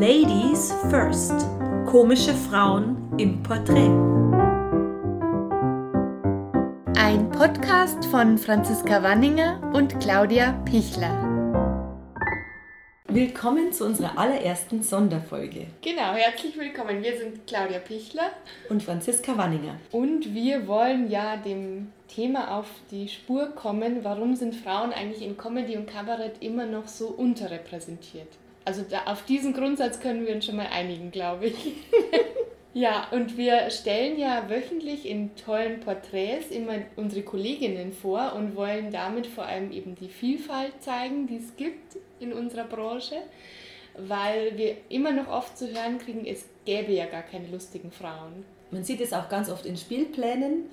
Ladies First. Komische Frauen im Porträt. Ein Podcast von Franziska Wanninger und Claudia Pichler. Willkommen zu unserer allerersten Sonderfolge. Genau, herzlich willkommen. Wir sind Claudia Pichler und Franziska Wanninger. Und wir wollen ja dem Thema auf die Spur kommen, warum sind Frauen eigentlich in Comedy und Kabarett immer noch so unterrepräsentiert? Also da, auf diesen Grundsatz können wir uns schon mal einigen, glaube ich. ja, und wir stellen ja wöchentlich in tollen Porträts immer unsere Kolleginnen vor und wollen damit vor allem eben die Vielfalt zeigen, die es gibt in unserer Branche, weil wir immer noch oft zu hören kriegen, es gäbe ja gar keine lustigen Frauen. Man sieht es auch ganz oft in Spielplänen,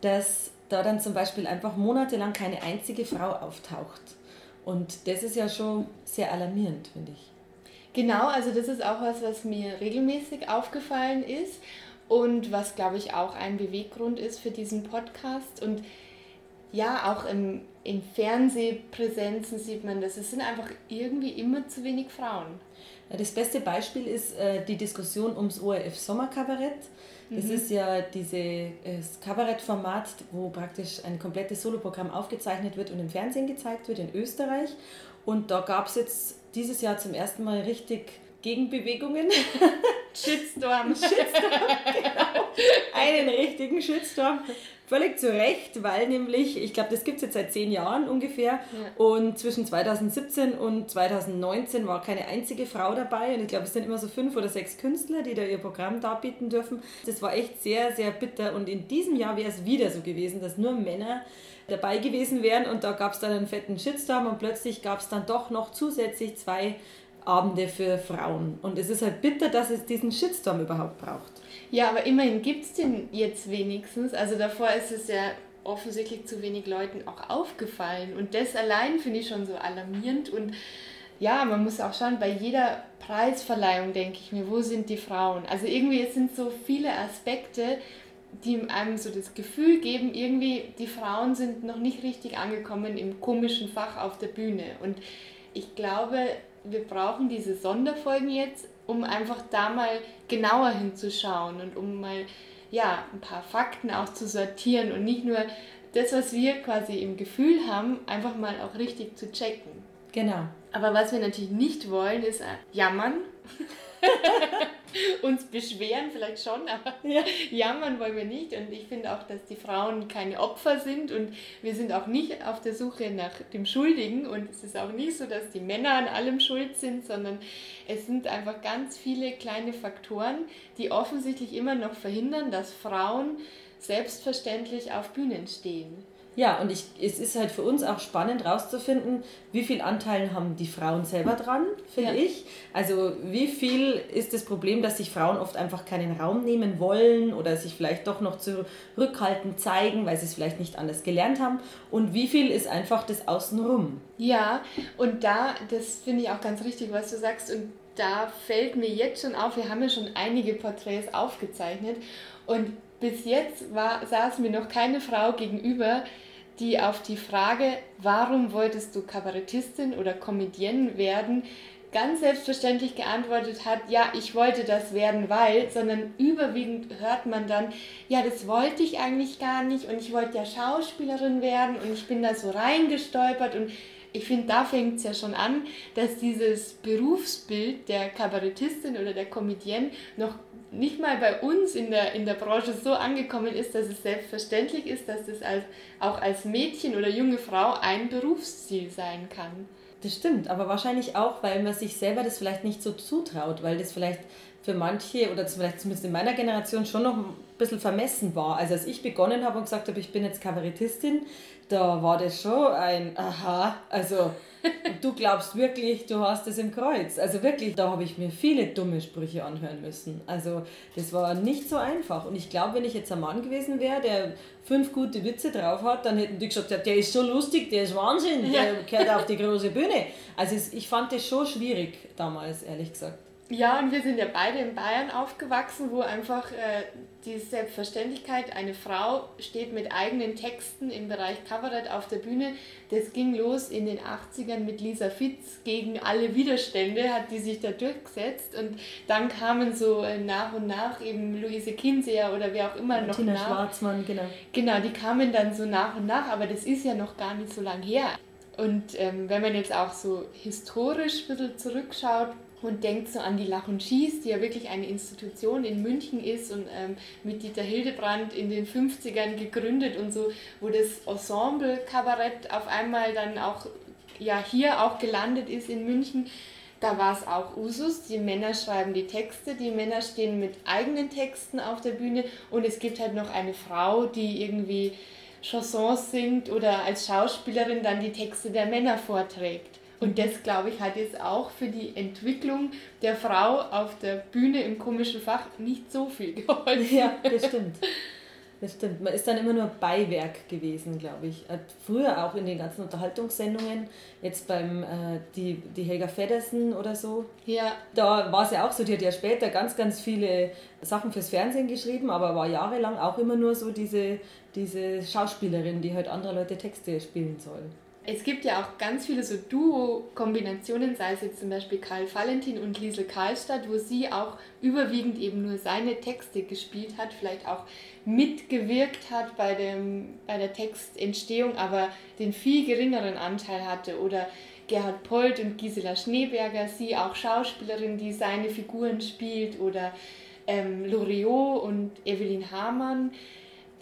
dass da dann zum Beispiel einfach monatelang keine einzige Frau auftaucht. Und das ist ja schon sehr alarmierend, finde ich. Genau, also das ist auch was, was mir regelmäßig aufgefallen ist und was, glaube ich, auch ein Beweggrund ist für diesen Podcast. Und ja, auch im, in Fernsehpräsenzen sieht man das. Es sind einfach irgendwie immer zu wenig Frauen. Das beste Beispiel ist äh, die Diskussion ums ORF Sommerkabarett. Das mhm. ist ja dieses Kabarettformat, wo praktisch ein komplettes Soloprogramm aufgezeichnet wird und im Fernsehen gezeigt wird in Österreich. Und da gab es jetzt dieses Jahr zum ersten Mal richtig Gegenbewegungen. Shitstorm. Shitstorm, genau. Einen richtigen Shitstorm. Völlig zu Recht, weil nämlich, ich glaube, das gibt es jetzt seit zehn Jahren ungefähr. Ja. Und zwischen 2017 und 2019 war keine einzige Frau dabei. Und ich glaube, es sind immer so fünf oder sechs Künstler, die da ihr Programm darbieten dürfen. Das war echt sehr, sehr bitter. Und in diesem Jahr wäre es wieder so gewesen, dass nur Männer dabei gewesen wären und da gab es dann einen fetten Shitstorm und plötzlich gab es dann doch noch zusätzlich zwei Abende für Frauen. Und es ist halt bitter, dass es diesen Shitstorm überhaupt braucht. Ja, aber immerhin gibt es den jetzt wenigstens. Also davor ist es ja offensichtlich zu wenig Leuten auch aufgefallen. Und das allein finde ich schon so alarmierend. Und ja, man muss auch schauen, bei jeder Preisverleihung denke ich mir, wo sind die Frauen? Also irgendwie es sind so viele Aspekte, die einem so das Gefühl geben, irgendwie die Frauen sind noch nicht richtig angekommen im komischen Fach auf der Bühne. Und ich glaube, wir brauchen diese Sonderfolgen jetzt, um einfach da mal genauer hinzuschauen und um mal ja, ein paar Fakten auch zu sortieren und nicht nur das, was wir quasi im Gefühl haben, einfach mal auch richtig zu checken. Genau. Aber was wir natürlich nicht wollen, ist jammern. uns beschweren vielleicht schon, aber ja. jammern wollen wir nicht. Und ich finde auch, dass die Frauen keine Opfer sind und wir sind auch nicht auf der Suche nach dem Schuldigen. Und es ist auch nicht so, dass die Männer an allem schuld sind, sondern es sind einfach ganz viele kleine Faktoren, die offensichtlich immer noch verhindern, dass Frauen selbstverständlich auf Bühnen stehen. Ja, und ich, es ist halt für uns auch spannend herauszufinden, wie viel Anteil haben die Frauen selber dran, finde ja. ich. Also wie viel ist das Problem, dass sich Frauen oft einfach keinen Raum nehmen wollen oder sich vielleicht doch noch zurückhaltend zeigen, weil sie es vielleicht nicht anders gelernt haben. Und wie viel ist einfach das Außenrum. Ja, und da, das finde ich auch ganz richtig, was du sagst. Und da fällt mir jetzt schon auf, wir haben ja schon einige Porträts aufgezeichnet und bis jetzt war, saß mir noch keine Frau gegenüber, die auf die Frage, warum wolltest du Kabarettistin oder Comedienne werden, ganz selbstverständlich geantwortet hat, ja, ich wollte das werden, weil, sondern überwiegend hört man dann, ja, das wollte ich eigentlich gar nicht und ich wollte ja Schauspielerin werden und ich bin da so reingestolpert und ich finde, da fängt es ja schon an, dass dieses Berufsbild der Kabarettistin oder der Comedienne noch nicht mal bei uns in der, in der Branche so angekommen ist, dass es selbstverständlich ist, dass das als, auch als Mädchen oder junge Frau ein Berufsziel sein kann. Das stimmt, aber wahrscheinlich auch, weil man sich selber das vielleicht nicht so zutraut, weil das vielleicht für manche oder vielleicht zumindest in meiner Generation schon noch bisschen vermessen war. Also als ich begonnen habe und gesagt habe, ich bin jetzt Kabarettistin, da war das schon ein Aha, also du glaubst wirklich, du hast es im Kreuz. Also wirklich, da habe ich mir viele dumme Sprüche anhören müssen. Also das war nicht so einfach. Und ich glaube, wenn ich jetzt ein Mann gewesen wäre, der fünf gute Witze drauf hat, dann hätten die gesagt, der ist so lustig, der ist Wahnsinn, der ja. gehört auf die große Bühne. Also ich fand das schon schwierig damals, ehrlich gesagt. Ja, und wir sind ja beide in Bayern aufgewachsen, wo einfach äh, die Selbstverständlichkeit, eine Frau steht mit eigenen Texten im Bereich Kabarett auf der Bühne. Das ging los in den 80ern mit Lisa Fitz gegen alle Widerstände, hat die sich da durchgesetzt. Und dann kamen so äh, nach und nach eben Luise Kinseer oder wer auch immer noch Tina nach. Schwarzmann, genau. Genau, die kamen dann so nach und nach, aber das ist ja noch gar nicht so lang her. Und ähm, wenn man jetzt auch so historisch ein bisschen zurückschaut, und denkt so an die Lach und Schieß, die ja wirklich eine Institution in München ist und ähm, mit Dieter Hildebrand in den 50ern gegründet und so, wo das Ensemble Kabarett auf einmal dann auch ja hier auch gelandet ist in München. Da war es auch Usus, die Männer schreiben die Texte, die Männer stehen mit eigenen Texten auf der Bühne und es gibt halt noch eine Frau, die irgendwie Chansons singt oder als Schauspielerin dann die Texte der Männer vorträgt. Und das, glaube ich, hat jetzt auch für die Entwicklung der Frau auf der Bühne im komischen Fach nicht so viel geholfen. Ja, das stimmt. Das stimmt. Man ist dann immer nur Beiwerk gewesen, glaube ich. Früher auch in den ganzen Unterhaltungssendungen, jetzt beim äh, die, die Helga Feddersen oder so. Ja. Da war es ja auch so, die hat ja später ganz, ganz viele Sachen fürs Fernsehen geschrieben, aber war jahrelang auch immer nur so diese, diese Schauspielerin, die halt andere Leute Texte spielen soll. Es gibt ja auch ganz viele so Duo-Kombinationen, sei es jetzt zum Beispiel Karl Valentin und Liesel Karlstadt, wo sie auch überwiegend eben nur seine Texte gespielt hat, vielleicht auch mitgewirkt hat bei, dem, bei der Textentstehung, aber den viel geringeren Anteil hatte. Oder Gerhard Polt und Gisela Schneeberger, sie auch Schauspielerin, die seine Figuren spielt. Oder ähm, Loriot und Evelyn Hamann.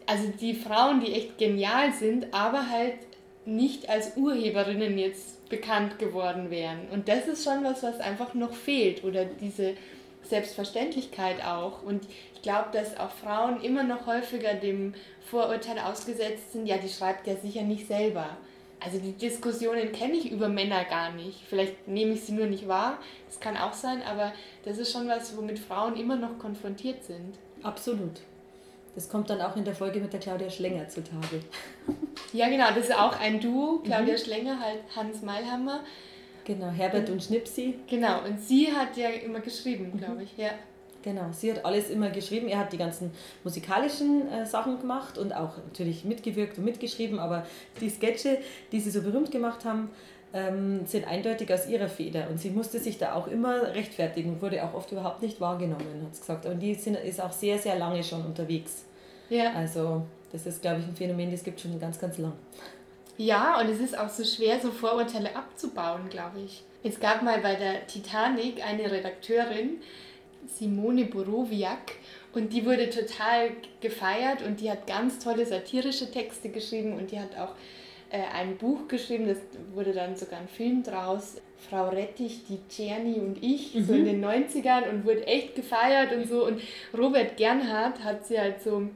Also die Frauen, die echt genial sind, aber halt nicht als Urheberinnen jetzt bekannt geworden wären. Und das ist schon was, was einfach noch fehlt oder diese Selbstverständlichkeit auch. Und ich glaube, dass auch Frauen immer noch häufiger dem Vorurteil ausgesetzt sind, ja, die schreibt ja sicher nicht selber. Also die Diskussionen kenne ich über Männer gar nicht. Vielleicht nehme ich sie nur nicht wahr, das kann auch sein, aber das ist schon was, womit Frauen immer noch konfrontiert sind. Absolut. Das kommt dann auch in der Folge mit der Claudia Schlenger zutage. Ja, genau, das ist auch ein Duo. Claudia mhm. Schlenger, halt Hans Meilhammer. Genau, Herbert und, und Schnipsi. Genau, und sie hat ja immer geschrieben, mhm. glaube ich. Ja. Genau, sie hat alles immer geschrieben. Er hat die ganzen musikalischen äh, Sachen gemacht und auch natürlich mitgewirkt und mitgeschrieben, aber die Sketche, die sie so berühmt gemacht haben, ähm, sind eindeutig aus ihrer Feder. Und sie musste sich da auch immer rechtfertigen, wurde auch oft überhaupt nicht wahrgenommen, hat sie gesagt. Und die sind, ist auch sehr, sehr lange schon unterwegs. Ja. Also das ist, glaube ich, ein Phänomen, das gibt schon ganz, ganz lang. Ja, und es ist auch so schwer, so Vorurteile abzubauen, glaube ich. Es gab mal bei der Titanic eine Redakteurin, Simone Borowiak, und die wurde total gefeiert und die hat ganz tolle satirische Texte geschrieben und die hat auch ein Buch geschrieben, das wurde dann sogar ein Film draus. Frau Rettich, die Czerny und ich, mhm. so in den 90ern und wurde echt gefeiert und so. Und Robert Gernhardt hat sie halt so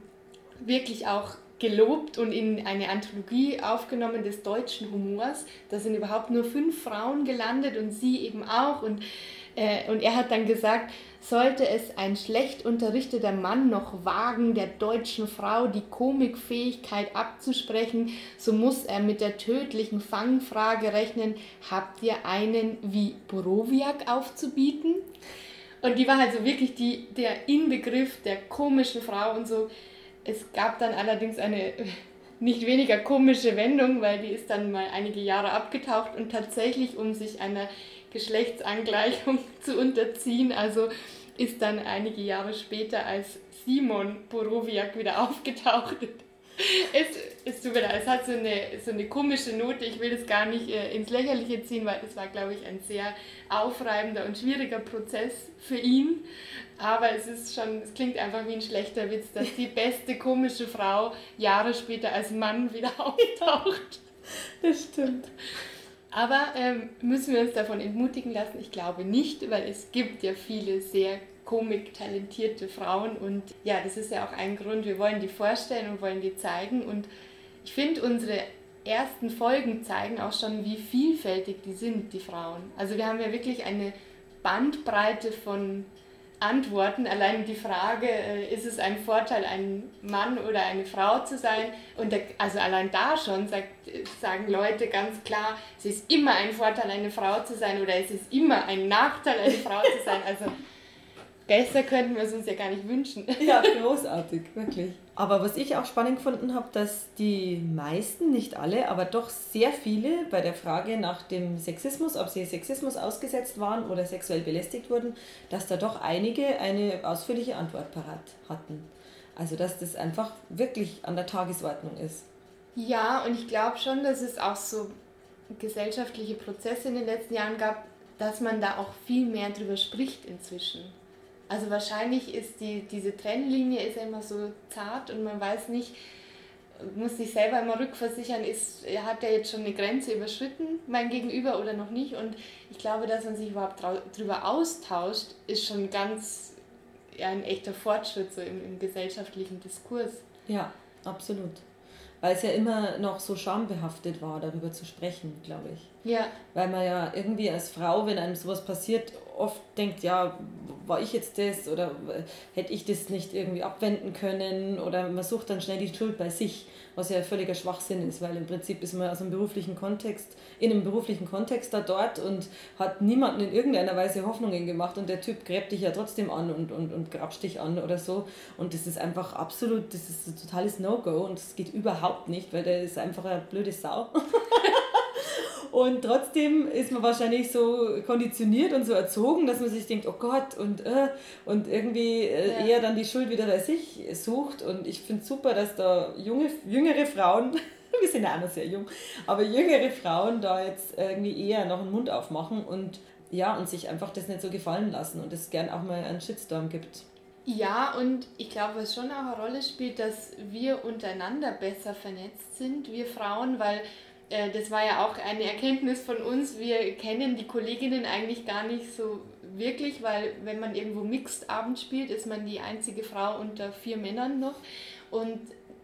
wirklich auch gelobt und in eine Anthologie aufgenommen des deutschen Humors. Da sind überhaupt nur fünf Frauen gelandet und sie eben auch. Und, äh, und er hat dann gesagt, sollte es ein schlecht unterrichteter Mann noch wagen, der deutschen Frau die Komikfähigkeit abzusprechen, so muss er mit der tödlichen Fangfrage rechnen, habt ihr einen wie Borowiak aufzubieten? Und die war halt so wirklich die, der Inbegriff der komischen Frau und so. Es gab dann allerdings eine nicht weniger komische Wendung, weil die ist dann mal einige Jahre abgetaucht und tatsächlich, um sich einer Geschlechtsangleichung zu unterziehen. Also ist dann einige Jahre später als Simon Borowiak wieder aufgetaucht. Es, es tut mir leid, es hat so eine, so eine komische Note. Ich will das gar nicht äh, ins Lächerliche ziehen, weil es war, glaube ich, ein sehr aufreibender und schwieriger Prozess für ihn. Aber es ist schon, es klingt einfach wie ein schlechter Witz, dass die beste komische Frau Jahre später als Mann wieder auftaucht. Das stimmt. Aber ähm, müssen wir uns davon entmutigen lassen? Ich glaube nicht, weil es gibt ja viele sehr komik-talentierte Frauen und ja, das ist ja auch ein Grund, wir wollen die vorstellen und wollen die zeigen und ich finde unsere ersten Folgen zeigen auch schon, wie vielfältig die sind, die Frauen. Also wir haben ja wirklich eine Bandbreite von Antworten. Allein die Frage, äh, ist es ein Vorteil, ein Mann oder eine Frau zu sein? Und da, also allein da schon sagt, sagen Leute ganz klar, es ist immer ein Vorteil, eine Frau zu sein oder es ist immer ein Nachteil, eine Frau zu sein. Also besser könnten wir es uns ja gar nicht wünschen. Ja, großartig, wirklich. Aber was ich auch spannend gefunden habe, dass die meisten, nicht alle, aber doch sehr viele bei der Frage nach dem Sexismus, ob sie Sexismus ausgesetzt waren oder sexuell belästigt wurden, dass da doch einige eine ausführliche Antwort parat hatten. Also dass das einfach wirklich an der Tagesordnung ist. Ja, und ich glaube schon, dass es auch so gesellschaftliche Prozesse in den letzten Jahren gab, dass man da auch viel mehr drüber spricht inzwischen. Also wahrscheinlich ist die, diese Trennlinie ist immer so zart und man weiß nicht, muss sich selber immer rückversichern, ist, hat er jetzt schon eine Grenze überschritten, mein Gegenüber oder noch nicht. Und ich glaube, dass man sich überhaupt darüber austauscht, ist schon ganz ja, ein echter Fortschritt so im, im gesellschaftlichen Diskurs. Ja, absolut. Weil es ja immer noch so schambehaftet war, darüber zu sprechen, glaube ich. Ja. Weil man ja irgendwie als Frau, wenn einem sowas passiert, oft denkt, ja, war ich jetzt das oder hätte ich das nicht irgendwie abwenden können oder man sucht dann schnell die Schuld bei sich, was ja völliger Schwachsinn ist, weil im Prinzip ist man aus einem beruflichen Kontext, in einem beruflichen Kontext da dort und hat niemanden in irgendeiner Weise Hoffnungen gemacht und der Typ gräbt dich ja trotzdem an und, und, und grapscht dich an oder so und das ist einfach absolut, das ist ein totales No-Go und das geht überhaupt nicht, weil der ist einfach eine blöde Sau. Und trotzdem ist man wahrscheinlich so konditioniert und so erzogen, dass man sich denkt, oh Gott, und, äh, und irgendwie äh, ja. eher dann die Schuld wieder bei sich sucht. Und ich finde es super, dass da junge, jüngere Frauen, wir sind ja auch noch sehr jung, aber jüngere Frauen da jetzt irgendwie eher noch einen Mund aufmachen und ja, und sich einfach das nicht so gefallen lassen und es gern auch mal einen Shitstorm gibt. Ja, und ich glaube, was schon auch eine Rolle spielt, dass wir untereinander besser vernetzt sind, wir Frauen, weil äh, das war ja auch eine Erkenntnis von uns. Wir kennen die Kolleginnen eigentlich gar nicht so wirklich, weil wenn man irgendwo Mixed Abend spielt, ist man die einzige Frau unter vier Männern noch. Und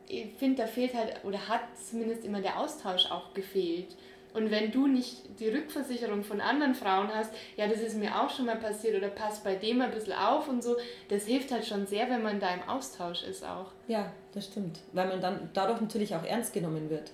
ich finde, da fehlt halt, oder hat zumindest immer der Austausch auch gefehlt. Und wenn du nicht die Rückversicherung von anderen Frauen hast, ja, das ist mir auch schon mal passiert oder passt bei dem ein bisschen auf und so, das hilft halt schon sehr, wenn man da im Austausch ist auch. Ja, das stimmt. Weil man dann dadurch natürlich auch ernst genommen wird.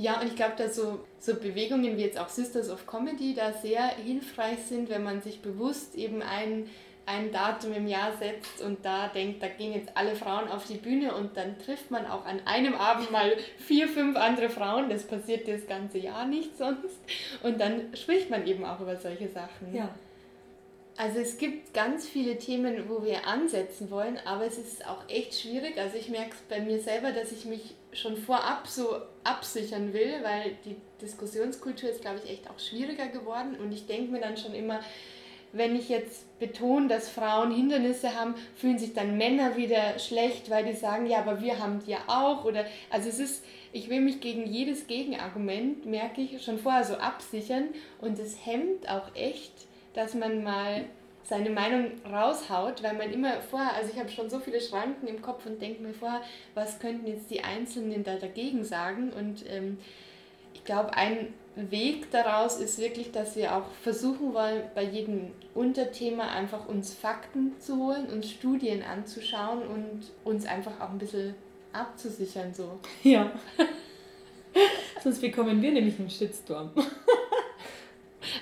Ja, und ich glaube, dass so, so Bewegungen wie jetzt auch Sisters of Comedy da sehr hilfreich sind, wenn man sich bewusst eben ein, ein Datum im Jahr setzt und da denkt, da gehen jetzt alle Frauen auf die Bühne und dann trifft man auch an einem Abend mal vier, fünf andere Frauen. Das passiert das ganze Jahr nicht sonst. Und dann spricht man eben auch über solche Sachen. Ja. Also es gibt ganz viele Themen, wo wir ansetzen wollen, aber es ist auch echt schwierig. Also ich merke es bei mir selber, dass ich mich schon vorab so absichern will, weil die Diskussionskultur ist, glaube ich, echt auch schwieriger geworden. Und ich denke mir dann schon immer, wenn ich jetzt betone, dass Frauen Hindernisse haben, fühlen sich dann Männer wieder schlecht, weil die sagen, ja, aber wir haben die ja auch. Oder also es ist, ich will mich gegen jedes Gegenargument, merke ich, schon vorher so absichern. Und es hemmt auch echt dass man mal seine Meinung raushaut, weil man immer vorher, also ich habe schon so viele Schranken im Kopf und denke mir vorher, was könnten jetzt die Einzelnen da dagegen sagen und ähm, ich glaube, ein Weg daraus ist wirklich, dass wir auch versuchen wollen, bei jedem Unterthema einfach uns Fakten zu holen, uns Studien anzuschauen und uns einfach auch ein bisschen abzusichern so. Ja. Sonst bekommen wir nämlich einen Shitstorm.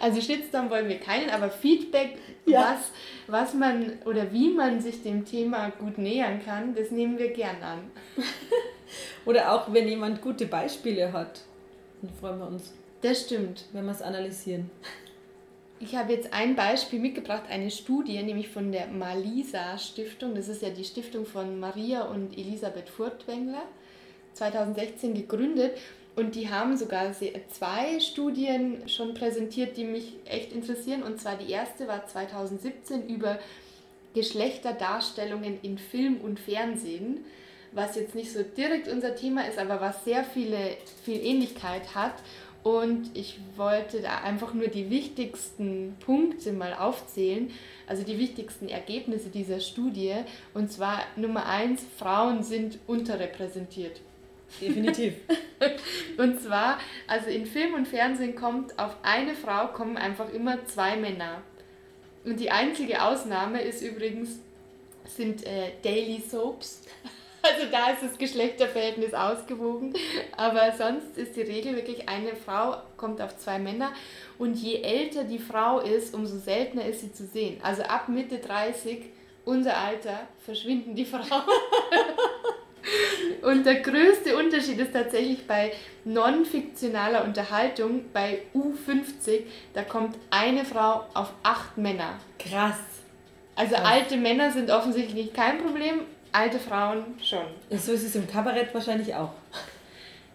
Also Shitstorm wollen wir keinen, aber Feedback, ja. was, was man oder wie man sich dem Thema gut nähern kann, das nehmen wir gern an. oder auch wenn jemand gute Beispiele hat, dann freuen wir uns. Das stimmt. Wenn wir es analysieren. Ich habe jetzt ein Beispiel mitgebracht, eine Studie, nämlich von der Malisa Stiftung. Das ist ja die Stiftung von Maria und Elisabeth Furtwängler, 2016 gegründet. Und die haben sogar zwei Studien schon präsentiert, die mich echt interessieren. Und zwar die erste war 2017 über Geschlechterdarstellungen in Film und Fernsehen, was jetzt nicht so direkt unser Thema ist, aber was sehr viele, viel Ähnlichkeit hat. Und ich wollte da einfach nur die wichtigsten Punkte mal aufzählen, also die wichtigsten Ergebnisse dieser Studie. Und zwar Nummer eins, Frauen sind unterrepräsentiert. Definitiv. und zwar, also in Film und Fernsehen kommt auf eine Frau kommen einfach immer zwei Männer. Und die einzige Ausnahme ist übrigens, sind äh, Daily Soaps. Also da ist das Geschlechterverhältnis ausgewogen. Aber sonst ist die Regel wirklich, eine Frau kommt auf zwei Männer. Und je älter die Frau ist, umso seltener ist sie zu sehen. Also ab Mitte 30, unser Alter, verschwinden die Frauen. Und der größte Unterschied ist tatsächlich bei non-fiktionaler Unterhaltung, bei U50, da kommt eine Frau auf acht Männer. Krass. Also Krass. alte Männer sind offensichtlich kein Problem, alte Frauen schon. So ist es im Kabarett wahrscheinlich auch.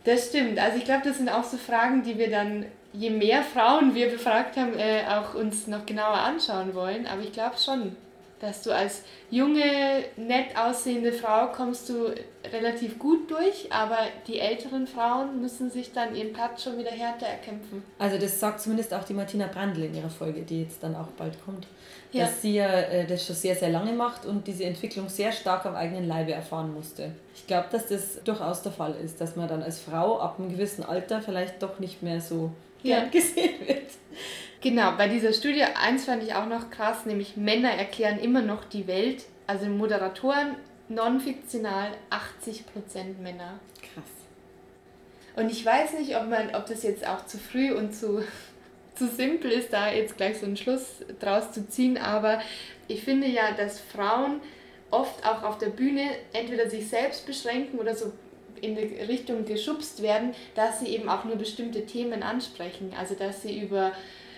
Das stimmt. Also ich glaube, das sind auch so Fragen, die wir dann, je mehr Frauen wir befragt haben, äh, auch uns noch genauer anschauen wollen. Aber ich glaube schon, dass du als junge, nett aussehende Frau kommst du relativ gut durch, aber die älteren Frauen müssen sich dann ihren Platz schon wieder härter erkämpfen. Also das sagt zumindest auch die Martina Brandl in ihrer Folge, die jetzt dann auch bald kommt, ja. dass sie ja äh, das schon sehr, sehr lange macht und diese Entwicklung sehr stark am eigenen Leibe erfahren musste. Ich glaube, dass das durchaus der Fall ist, dass man dann als Frau ab einem gewissen Alter vielleicht doch nicht mehr so ja. gesehen wird. Genau, bei dieser Studie, eins fand ich auch noch krass, nämlich Männer erklären immer noch die Welt, also Moderatoren, non-fiktional 80% Männer. Krass. Und ich weiß nicht, ob, man, ob das jetzt auch zu früh und zu, zu simpel ist, da jetzt gleich so einen Schluss draus zu ziehen, aber ich finde ja, dass Frauen oft auch auf der Bühne entweder sich selbst beschränken oder so in die Richtung geschubst werden, dass sie eben auch nur bestimmte Themen ansprechen. Also dass sie über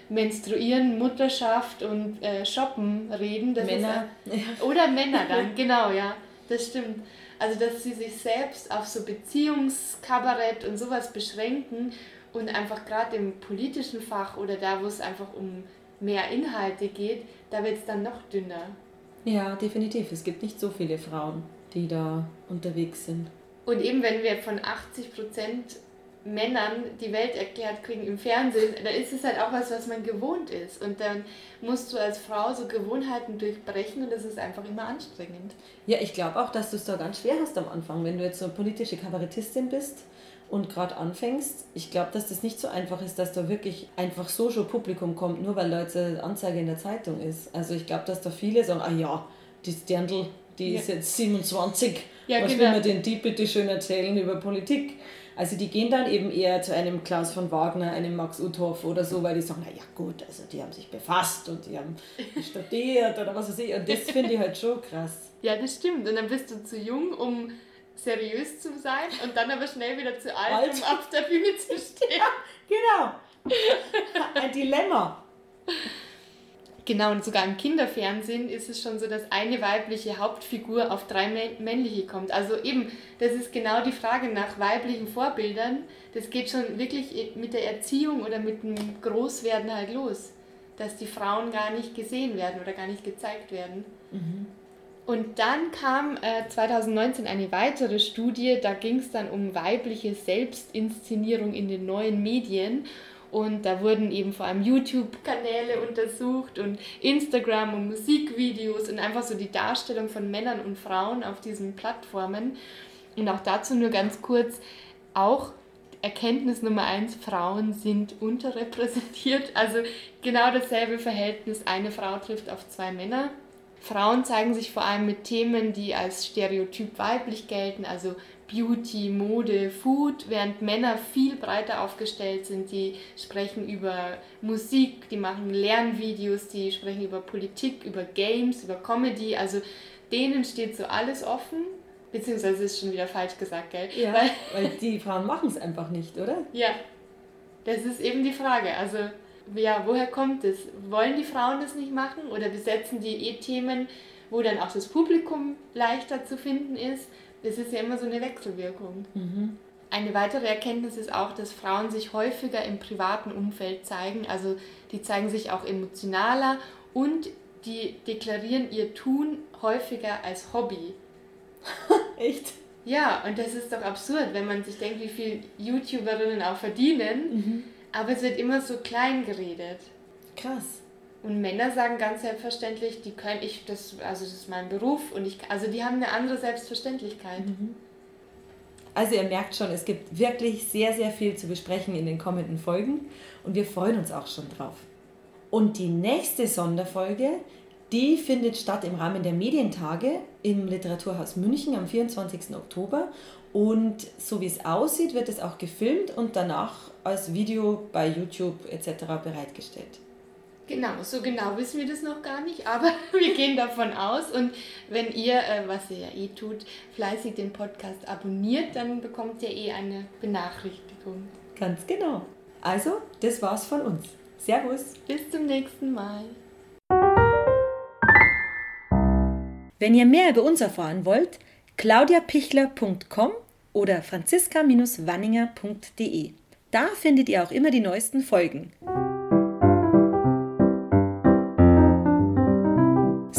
Menstruieren, Mutterschaft und äh, Shoppen reden. Das Männer. Ist, oder Männer dann, genau, ja. Das stimmt. Also, dass sie sich selbst auf so Beziehungskabarett und sowas beschränken und einfach gerade im politischen Fach oder da, wo es einfach um mehr Inhalte geht, da wird es dann noch dünner. Ja, definitiv. Es gibt nicht so viele Frauen, die da unterwegs sind. Und eben, wenn wir von 80 Prozent Männern die Welt erklärt kriegen im Fernsehen, da ist es halt auch was, was man gewohnt ist. Und dann musst du als Frau so Gewohnheiten durchbrechen und das ist einfach immer anstrengend. Ja, ich glaube auch, dass du es da ganz schwer hast am Anfang, wenn du jetzt so politische Kabarettistin bist und gerade anfängst. Ich glaube, dass das nicht so einfach ist, dass da wirklich einfach so schon Publikum kommt, nur weil eine Anzeige in der Zeitung ist. Also ich glaube, dass da viele sagen, ah ja, die Sterndl, die ja. ist jetzt 27, ja, was genau. will man denn die bitte schön erzählen über Politik? Also die gehen dann eben eher zu einem Klaus von Wagner, einem Max Uthoff oder so, weil die sagen, na ja gut, also die haben sich befasst und die haben studiert oder was weiß ich. Und das finde ich halt schon krass. Ja, das stimmt. Und dann bist du zu jung, um seriös zu sein und dann aber schnell wieder zu alt, alt. um auf der Bühne zu stehen. Ja, genau. Ein Dilemma. Genau, und sogar im Kinderfernsehen ist es schon so, dass eine weibliche Hauptfigur auf drei männliche kommt. Also eben, das ist genau die Frage nach weiblichen Vorbildern. Das geht schon wirklich mit der Erziehung oder mit dem Großwerden halt los, dass die Frauen gar nicht gesehen werden oder gar nicht gezeigt werden. Mhm. Und dann kam äh, 2019 eine weitere Studie, da ging es dann um weibliche Selbstinszenierung in den neuen Medien. Und da wurden eben vor allem YouTube-Kanäle untersucht und Instagram und Musikvideos und einfach so die Darstellung von Männern und Frauen auf diesen Plattformen. Und auch dazu nur ganz kurz, auch Erkenntnis Nummer eins, Frauen sind unterrepräsentiert. Also genau dasselbe Verhältnis, eine Frau trifft auf zwei Männer. Frauen zeigen sich vor allem mit Themen, die als stereotyp weiblich gelten, also Beauty, Mode, Food, während Männer viel breiter aufgestellt sind. Die sprechen über Musik, die machen Lernvideos, die sprechen über Politik, über Games, über Comedy. Also denen steht so alles offen. Beziehungsweise ist schon wieder falsch gesagt, gell? Ja, weil, weil die Frauen machen es einfach nicht, oder? Ja, das ist eben die Frage. Also, ja, woher kommt es? Wollen die Frauen das nicht machen oder besetzen die eh Themen, wo dann auch das Publikum leichter zu finden ist? Das ist ja immer so eine Wechselwirkung. Mhm. Eine weitere Erkenntnis ist auch, dass Frauen sich häufiger im privaten Umfeld zeigen. Also die zeigen sich auch emotionaler und die deklarieren ihr Tun häufiger als Hobby. Echt? Ja, und das ist doch absurd, wenn man sich denkt, wie viel YouTuberinnen auch verdienen. Mhm. Aber es wird immer so klein geredet. Krass. Und Männer sagen ganz selbstverständlich, die können ich, das, also das ist mein Beruf und ich, also die haben eine andere Selbstverständlichkeit. Mhm. Also ihr merkt schon, es gibt wirklich sehr, sehr viel zu besprechen in den kommenden Folgen und wir freuen uns auch schon drauf. Und die nächste Sonderfolge, die findet statt im Rahmen der Medientage im Literaturhaus München am 24. Oktober. Und so wie es aussieht, wird es auch gefilmt und danach als Video bei YouTube etc. bereitgestellt. Genau, so genau wissen wir das noch gar nicht, aber wir gehen davon aus. Und wenn ihr, äh, was ihr ja eh tut, fleißig den Podcast abonniert, dann bekommt ihr eh eine Benachrichtigung. Ganz genau. Also, das war's von uns. Servus. Bis zum nächsten Mal. Wenn ihr mehr über uns erfahren wollt, claudiapichler.com oder franziska-wanninger.de. Da findet ihr auch immer die neuesten Folgen.